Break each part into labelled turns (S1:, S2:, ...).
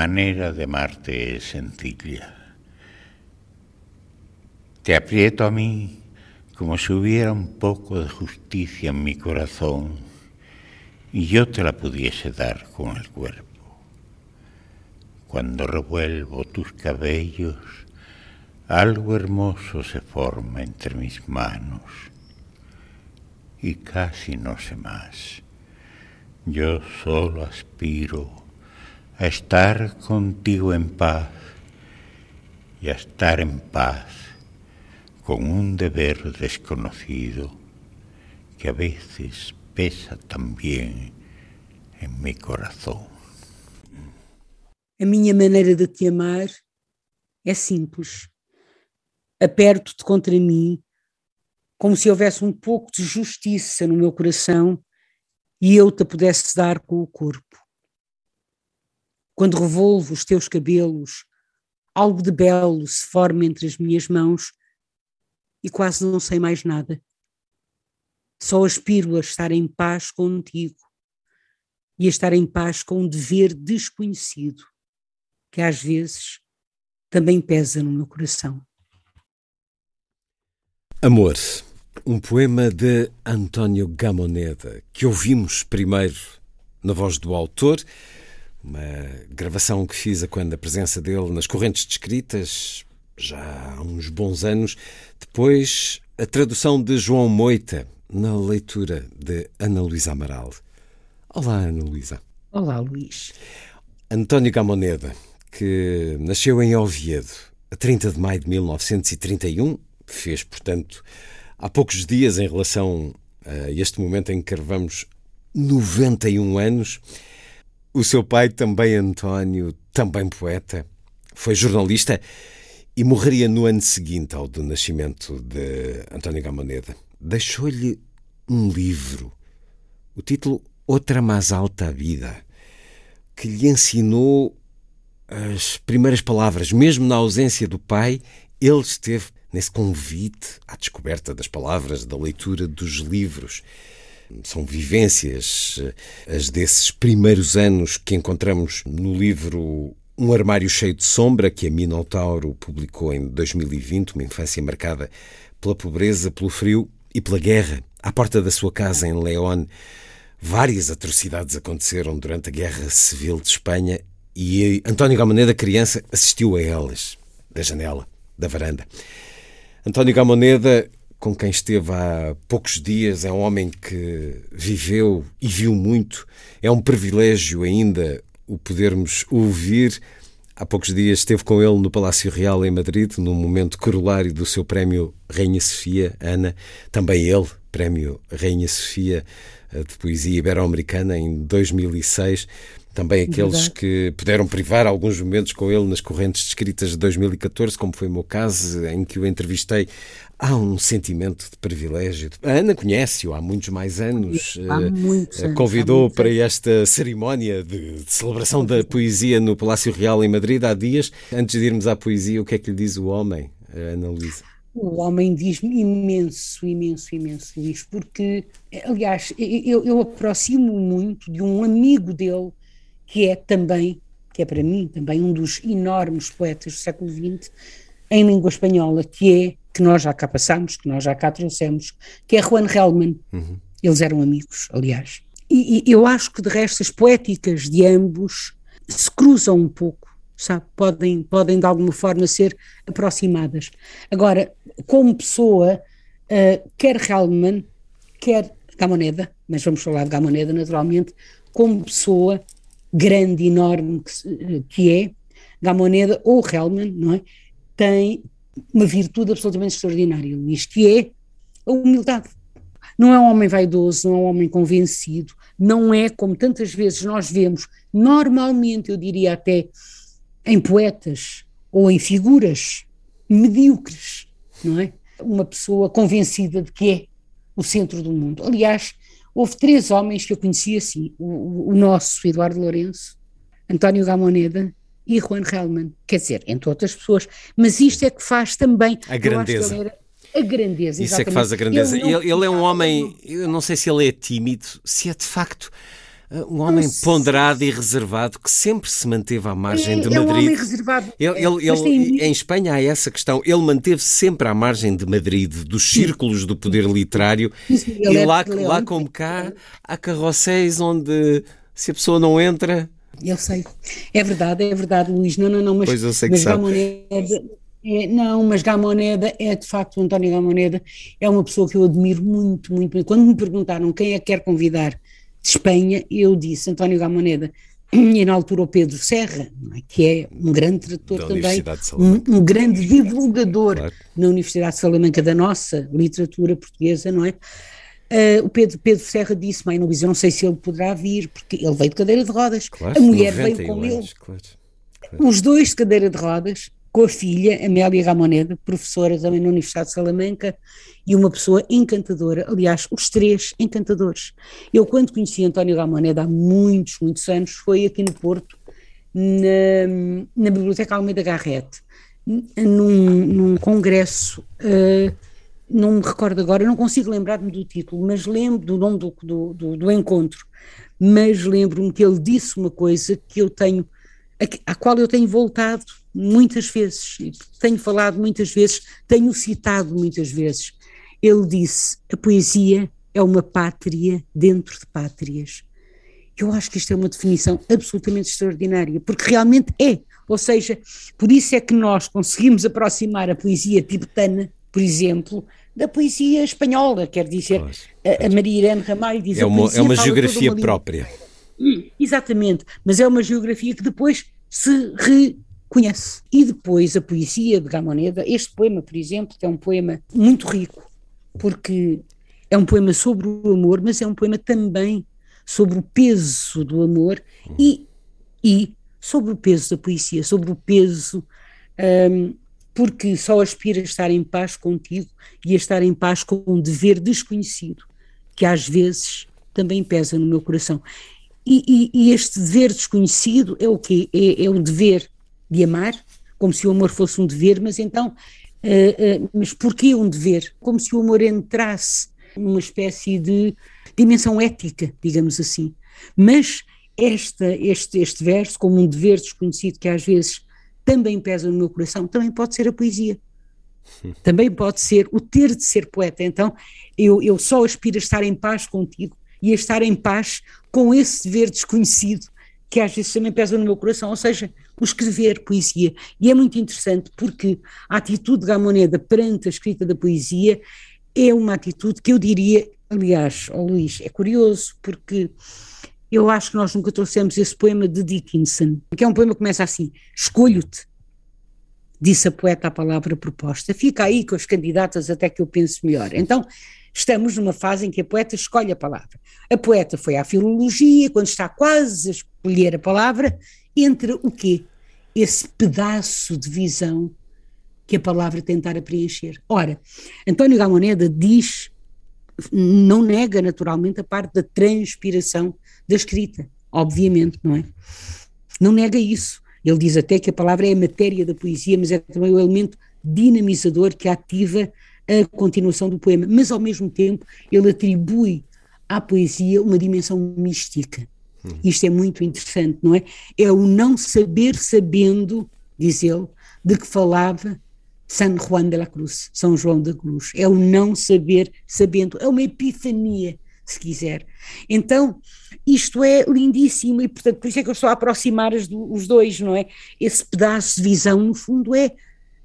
S1: Manera de amarte es sencilla. Te aprieto a mí como si hubiera un poco de justicia en mi corazón y yo te la pudiese dar con el cuerpo. Cuando revuelvo tus cabellos, algo hermoso se forma entre mis manos y casi no sé más. Yo solo aspiro a estar contigo en paz y a estar en paz con un deber desconocido que a veces pesa también en mi corazón.
S2: A minha maneira de te amar é simples. Aperto-te contra mim, como se houvesse um pouco de justiça no meu coração e eu te pudesse dar com o corpo. Quando revolvo os teus cabelos, algo de belo se forma entre as minhas mãos e quase não sei mais nada. Só aspiro a estar em paz contigo e a estar em paz com um dever desconhecido, que às vezes também pesa no meu coração.
S3: Amor, um poema de António Gamoneda, que ouvimos primeiro na voz do autor uma gravação que fiz a quando a presença dele nas correntes descritas, já há uns bons anos. Depois, a tradução de João Moita na leitura de Ana Luísa Amaral. Olá, Ana Luísa.
S2: Olá, Luís.
S3: António Gamoneda, que nasceu em Oviedo a 30 de maio de 1931, fez, portanto, há poucos dias em relação a este momento em que gravamos 91 anos. O seu pai, também António, também poeta, foi jornalista e morreria no ano seguinte ao do nascimento de António Gamoneda. Deixou-lhe um livro, o título Outra Mais Alta Vida, que lhe ensinou as primeiras palavras. Mesmo na ausência do pai, ele esteve nesse convite à descoberta das palavras, da leitura dos livros. São vivências, eh, as desses primeiros anos que encontramos no livro Um Armário Cheio de Sombra, que a Minotauro publicou em 2020, uma infância marcada pela pobreza, pelo frio e pela guerra. À porta da sua casa em León, várias atrocidades aconteceram durante a Guerra Civil de Espanha e António Gamoneda, criança, assistiu a elas, da janela, da varanda. António Gamoneda com quem esteve há poucos dias, é um homem que viveu e viu muito. É um privilégio ainda o podermos ouvir. Há poucos dias esteve com ele no Palácio Real em Madrid, num momento corolário do seu prémio Rainha Sofia, Ana. Também ele, prémio Rainha Sofia eh, de Poesia Ibero-Americana, em 2006 também aqueles Verdade. que puderam privar alguns momentos com ele nas correntes descritas de 2014, como foi o meu caso, em que o entrevistei. Há um sentimento de privilégio. A Ana conhece-o há muitos mais anos.
S2: Há eh, muitos
S3: anos Convidou muitos para esta cerimónia de, de, celebração da poesia no Palácio Real em Madrid há dias. Antes de irmos à poesia, o que é que lhe diz o homem, Ana Luísa?
S2: O homem diz-me imenso, imenso, imenso, Luís, porque, aliás, eu, eu aproximo muito de um amigo dele que é também, que é para mim também um dos enormes poetas do século XX em língua espanhola, que é, que nós já cá passamos, que nós já cá trouxemos, que é Juan Relman. Uhum. Eles eram amigos, aliás. E, e, eu acho que de resto as poéticas de ambos se cruzam um pouco, sabe? Podem, podem de alguma forma ser aproximadas. Agora, como pessoa, uh, quer Hellman, quer Gamoneda, mas vamos falar de Gamoneda naturalmente, como pessoa, grande, enorme que, que é, Gamoneda ou Hellman, não é? Tem uma virtude absolutamente extraordinária, Luís, que é a humildade. Não é um homem vaidoso, não é um homem convencido, não é como tantas vezes nós vemos, normalmente eu diria até em poetas ou em figuras medíocres, não é? Uma pessoa convencida de que é o centro do mundo. Aliás, houve três homens que eu conheci assim: o, o nosso Eduardo Lourenço, António Gamoneda e Juan Hellman. Quer dizer, entre outras pessoas. Mas isto é que faz também
S3: a grandeza.
S2: Era, a grandeza,
S3: Isso exatamente. é que faz a grandeza. Ele, ele, ele é um homem, eu não sei se ele é tímido, se é de facto um homem ponderado e reservado que sempre se manteve à margem
S2: é,
S3: de Madrid. É um
S2: homem reservado.
S3: Ele, ele, ele tem... Em Espanha há essa questão. Ele manteve-se sempre à margem de Madrid, dos círculos do poder literário.
S2: Sim,
S3: e é lá, lá como cá, há carrosséis onde se a pessoa não entra.
S2: Eu sei. É verdade, é verdade, Luís. Não, não, não. Mas,
S3: pois eu sei que mas.
S2: Gamoneda, é, não, mas Gamoneda é de facto, António Gamoneda é uma pessoa que eu admiro muito, muito, muito. Quando me perguntaram quem é que quer convidar de Espanha, eu disse António Gamoneda, e na altura o Pedro Serra, é? que é um grande tradutor também, um, um, grande divulgador claro. na Universidade de Salamanca da nossa literatura portuguesa, não é? Uh, o Pedro, Pedro Serra disse, mãe, não, eu não sei se ele poderá vir, porque ele veio de cadeira de rodas, claro, a mulher veio com ele, claro, os dois de cadeira de rodas, com a filha, Amélia Ramoneda, professora também na Universidade de Salamanca, e uma pessoa encantadora, aliás, os três encantadores. Eu, quando conheci António Ramoneda há muitos, muitos anos, foi aqui no Porto, na, na Biblioteca Almeida Garrett, num, num congresso, uh, não me recordo agora, não consigo lembrar-me do título, mas lembro do nome do, do, do, do encontro, mas lembro-me que ele disse uma coisa que eu tenho, à qual eu tenho voltado muitas vezes, tenho falado muitas vezes, tenho citado muitas vezes. Ele disse: a poesia é uma pátria dentro de pátrias. Eu acho que isto é uma definição absolutamente extraordinária, porque realmente é. Ou seja, por isso é que nós conseguimos aproximar a poesia tibetana, por exemplo, da poesia espanhola, quer dizer, a, a Maria Irene Ramalho diz
S3: é uma, é uma geografia uma própria.
S2: Hum, exatamente, mas é uma geografia que depois se re conhece. E depois a poesia de Gamoneda, este poema, por exemplo, que é um poema muito rico, porque é um poema sobre o amor, mas é um poema também sobre o peso do amor e, e sobre o peso da poesia, sobre o peso, um, porque só aspira a estar em paz contigo e a estar em paz com um dever desconhecido, que às vezes também pesa no meu coração. E, e, e este dever desconhecido é o quê? É, é o dever de amar, como se o amor fosse um dever, mas então, uh, uh, mas porquê um dever? Como se o amor entrasse numa espécie de dimensão ética, digamos assim. Mas esta, este, este verso, como um dever desconhecido que às vezes também pesa no meu coração, também pode ser a poesia. Também pode ser o ter de ser poeta. Então, eu, eu só aspiro a estar em paz contigo e a estar em paz com esse dever desconhecido que às vezes também pesa no meu coração, ou seja, o escrever poesia. E é muito interessante porque a atitude de Gamoneda perante a escrita da poesia é uma atitude que eu diria, aliás, oh Luís, é curioso porque eu acho que nós nunca trouxemos esse poema de Dickinson, que é um poema que começa assim: Escolho-te, disse a poeta a palavra proposta. Fica aí com as candidatas até que eu pense melhor. Então, estamos numa fase em que a poeta escolhe a palavra. A poeta foi à filologia, quando está quase a escolher a palavra, entra o quê? Esse pedaço de visão que a palavra tentara preencher. Ora, António Gamoneda diz, não nega naturalmente a parte da transpiração da escrita, obviamente, não é? Não nega isso. Ele diz até que a palavra é a matéria da poesia, mas é também o elemento dinamizador que ativa a continuação do poema, mas ao mesmo tempo ele atribui à poesia uma dimensão mística. Hum. Isto é muito interessante, não é? É o não saber sabendo, diz ele, de que falava San Juan de la Cruz, São João da Cruz. É o não saber sabendo, é uma epifania, se quiser. Então, isto é lindíssimo e, portanto, por isso é que eu estou a aproximar os dois, não é? Esse pedaço de visão, no fundo, é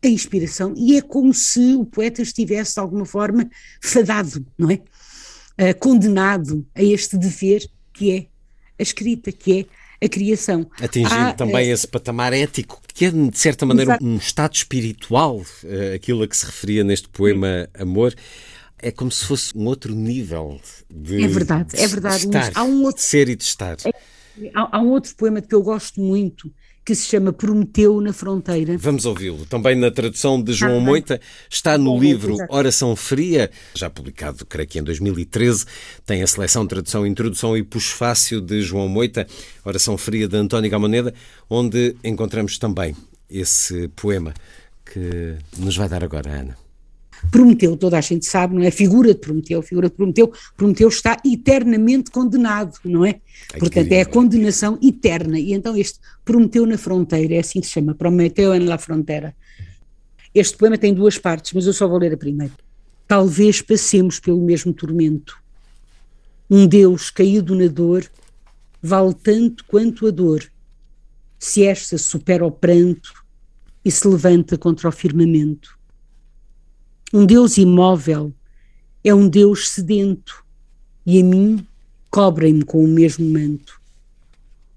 S2: a inspiração e é como se o poeta estivesse de alguma forma fadado, não é? Uh, condenado a este dever que é a escrita, que a criação.
S3: Atingindo Há, também é... esse patamar ético, que é, de certa maneira, Exato. um estado espiritual, eh, aquilo a que se referia neste poema Amor. É como se fosse um outro nível de.
S2: É verdade, é verdade.
S3: De estar, há um outro, de ser e de estar. É,
S2: há, há um outro poema que eu gosto muito, que se chama Prometeu na Fronteira.
S3: Vamos ouvi-lo. Também na tradução de João ah, Moita, está no livro Oração Fria, já publicado, creio que em 2013, tem a seleção Tradução, Introdução e Puxfácio de João Moita, Oração Fria de António Gamoneda, onde encontramos também esse poema que nos vai dar agora, Ana.
S2: Prometeu, toda a gente sabe, não é? A figura de Prometeu, a figura de Prometeu, Prometeu está eternamente condenado, não é? Ai, Portanto, é a condenação eterna. E então este Prometeu na fronteira, é assim que se chama, Prometeu en la frontera. Este poema tem duas partes, mas eu só vou ler a primeira. Talvez passemos pelo mesmo tormento. Um Deus caído na dor vale tanto quanto a dor, se esta supera o pranto e se levanta contra o firmamento. Um Deus imóvel é um Deus sedento e a mim cobrem-me com o mesmo manto.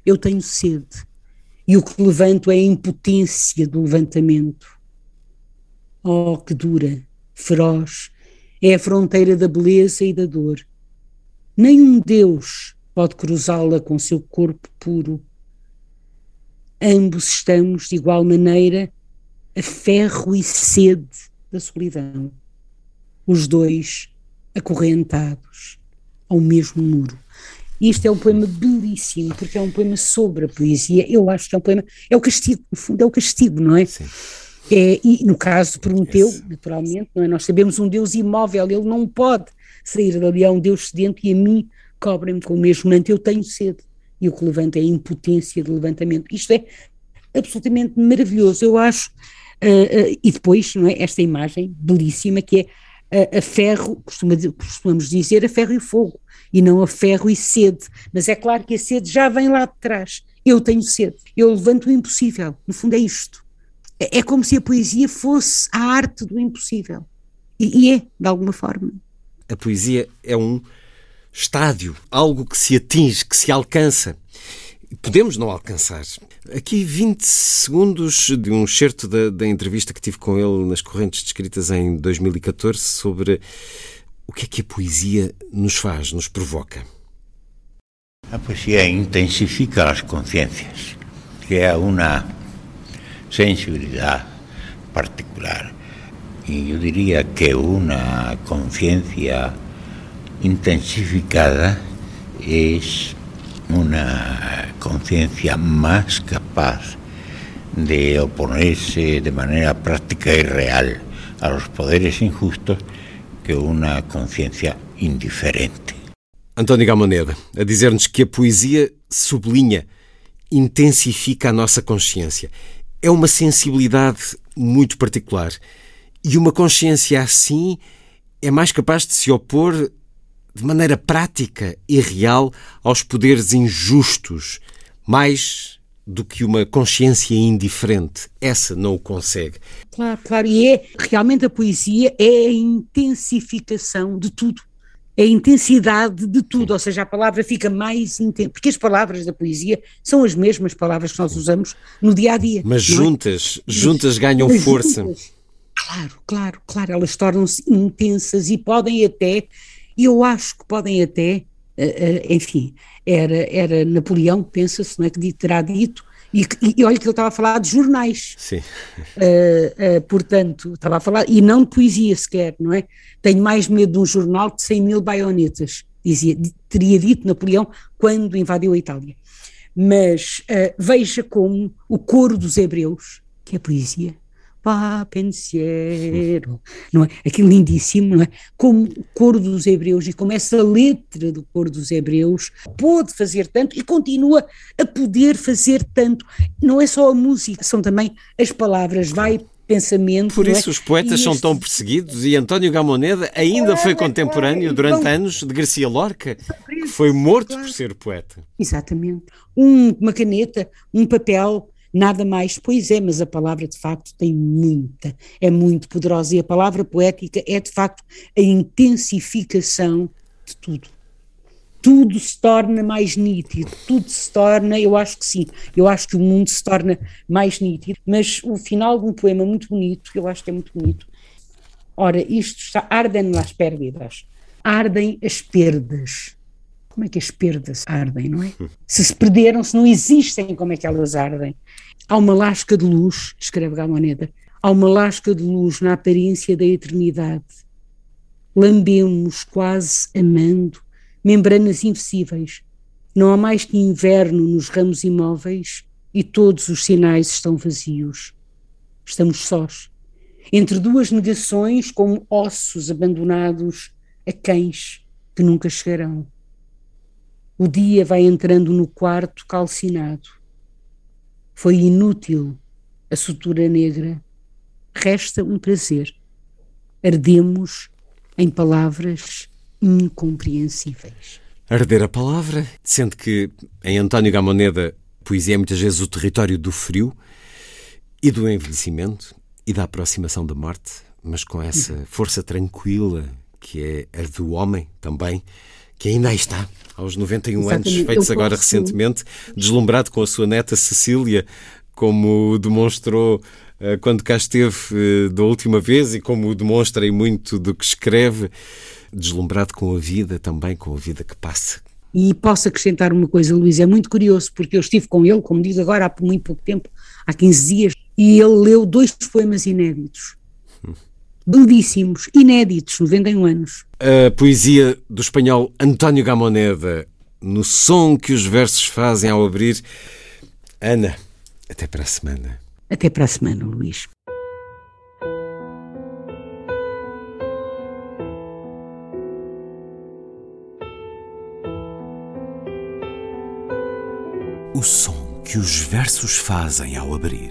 S2: Eu tenho sede e o que levanto é a impotência do levantamento. Oh, que dura, feroz, é a fronteira da beleza e da dor. Nenhum Deus pode cruzá-la com seu corpo puro. Ambos estamos, de igual maneira, a ferro e sede da solidão, os dois acorrentados ao mesmo muro. E este é um poema belíssimo, porque é um poema sobre a poesia. Eu acho que é um poema. É o castigo, no fundo, é o castigo, não é? Sim. É, e no caso de Prometeu, naturalmente, não é? nós sabemos um Deus imóvel, ele não pode sair dali, é um Deus sedento e a mim cobrem-me com o mesmo manto, eu tenho sede. E o que levanta é a impotência de levantamento. Isto é absolutamente maravilhoso. Eu acho e depois, não é, esta imagem belíssima que é uh, a ferro, costuma, costumamos dizer a ferro e fogo, e não a ferro e sede. Mas é claro que a sede já vem lá de trás. Eu tenho sede, eu levanto o impossível. No fundo é isto. É, é como se a poesia fosse a arte do impossível. E, e é, de alguma forma.
S3: A poesia é um estádio, algo que se atinge, que se alcança podemos não alcançar. Aqui 20 segundos de um excerto da, da, entrevista que tive com ele nas correntes descritas em 2014 sobre o que é que a poesia nos faz, nos provoca.
S1: A poesia intensifica as consciências, crea uma sensibilidade particular. E eu diria que uma consciência intensificada é una conciencia más capaz de oponerse de manera práctica y real a los poderes injustos que uma consciência indiferente.
S3: António Gamoneda, a dizer-nos que a poesia sublinha, intensifica a nossa consciência. É uma sensibilidade muito particular. E uma consciência assim é mais capaz de se opor de maneira prática e real aos poderes injustos, mais do que uma consciência indiferente. Essa não o consegue.
S2: Claro, claro. E é realmente a poesia é a intensificação de tudo. É a intensidade de tudo, Sim. ou seja, a palavra fica mais intensa, porque as palavras da poesia são as mesmas palavras que nós usamos no dia a dia.
S3: Mas é? juntas, é? juntas ganham Mas força. Juntas,
S2: claro, claro, claro, elas tornam-se intensas e podem até e eu acho que podem até, uh, uh, enfim, era, era Napoleão, pensa-se, não é, que terá dito, e, e, olha que ele estava a falar de jornais.
S3: Sim.
S2: Uh, portanto, estava a falar, e não de poesia sequer, não é? Tenho mais medo de um jornal de 100 mil baionetas, dizia, teria dito Napoleão quando invadiu a Itália. Mas veja como o coro dos hebreus, que é poesia, pá, pensiero, não é? Aquilo lindíssimo, não é? Como o coro dos hebreus e como essa letra do coro dos hebreus pôde fazer tanto e continua a poder fazer tanto. Não é só a música, são também as palavras, vai pensamento.
S3: Por isso é? os poetas são tão perseguidos e António Gamoneda ainda foi contemporâneo durante anos de Garcia Lorca, que foi morto por ser poeta.
S2: Exatamente. Um, uma caneta, um papel, nada mais. Pois é, mas a palavra de facto tem muita, é muito poderosa e a palavra poética é de facto a intensificação de tudo. tudo se torna mais nítido, tudo se torna, eu acho que sim, eu acho que o mundo se torna mais nítido, mas o final de um poema muito bonito, eu acho que é muito bonito. Ora, isto está, ardem las pérdidas, ardem as perdas. Como é que as perdas ardem, não é? Se se perderam, se não existem, como é que elas ardem? Há uma lasca de luz, escreve Gamoneda, há uma lasca de luz na aparência da eternidade. Lambemos quase amando membranas invisíveis. Não há mais que inverno nos ramos imóveis e todos os sinais estão vazios. Estamos sós, entre duas negações, como ossos abandonados a cães que nunca chegarão. O dia vai entrando no quarto calcinado. Foi inútil a sutura negra. Resta um prazer. Ardemos em palavras incompreensíveis.
S3: Arder a palavra, sendo que em António Gamoneda poesia é muitas vezes o território do frio e do envelhecimento e da aproximação da morte, mas com essa força tranquila que é a do homem também, que ainda aí está, aos 91 Exatamente. anos, feitos agora recentemente, deslumbrado com a sua neta Cecília, como demonstrou uh, quando cá esteve uh, da última vez e como demonstra em muito do que escreve deslumbrado com a vida também, com a vida que passa.
S2: E posso acrescentar uma coisa, Luís, é muito curioso, porque eu estive com ele, como diz agora, há muito pouco tempo, há 15 dias, e ele leu dois poemas inéditos. Belíssimos, inéditos, 91 anos.
S3: A poesia do espanhol António Gamoneda, no som que os versos fazem ao abrir. Ana, até para a semana.
S2: Até para a semana, Luís.
S4: o som que os versos fazem ao abrir.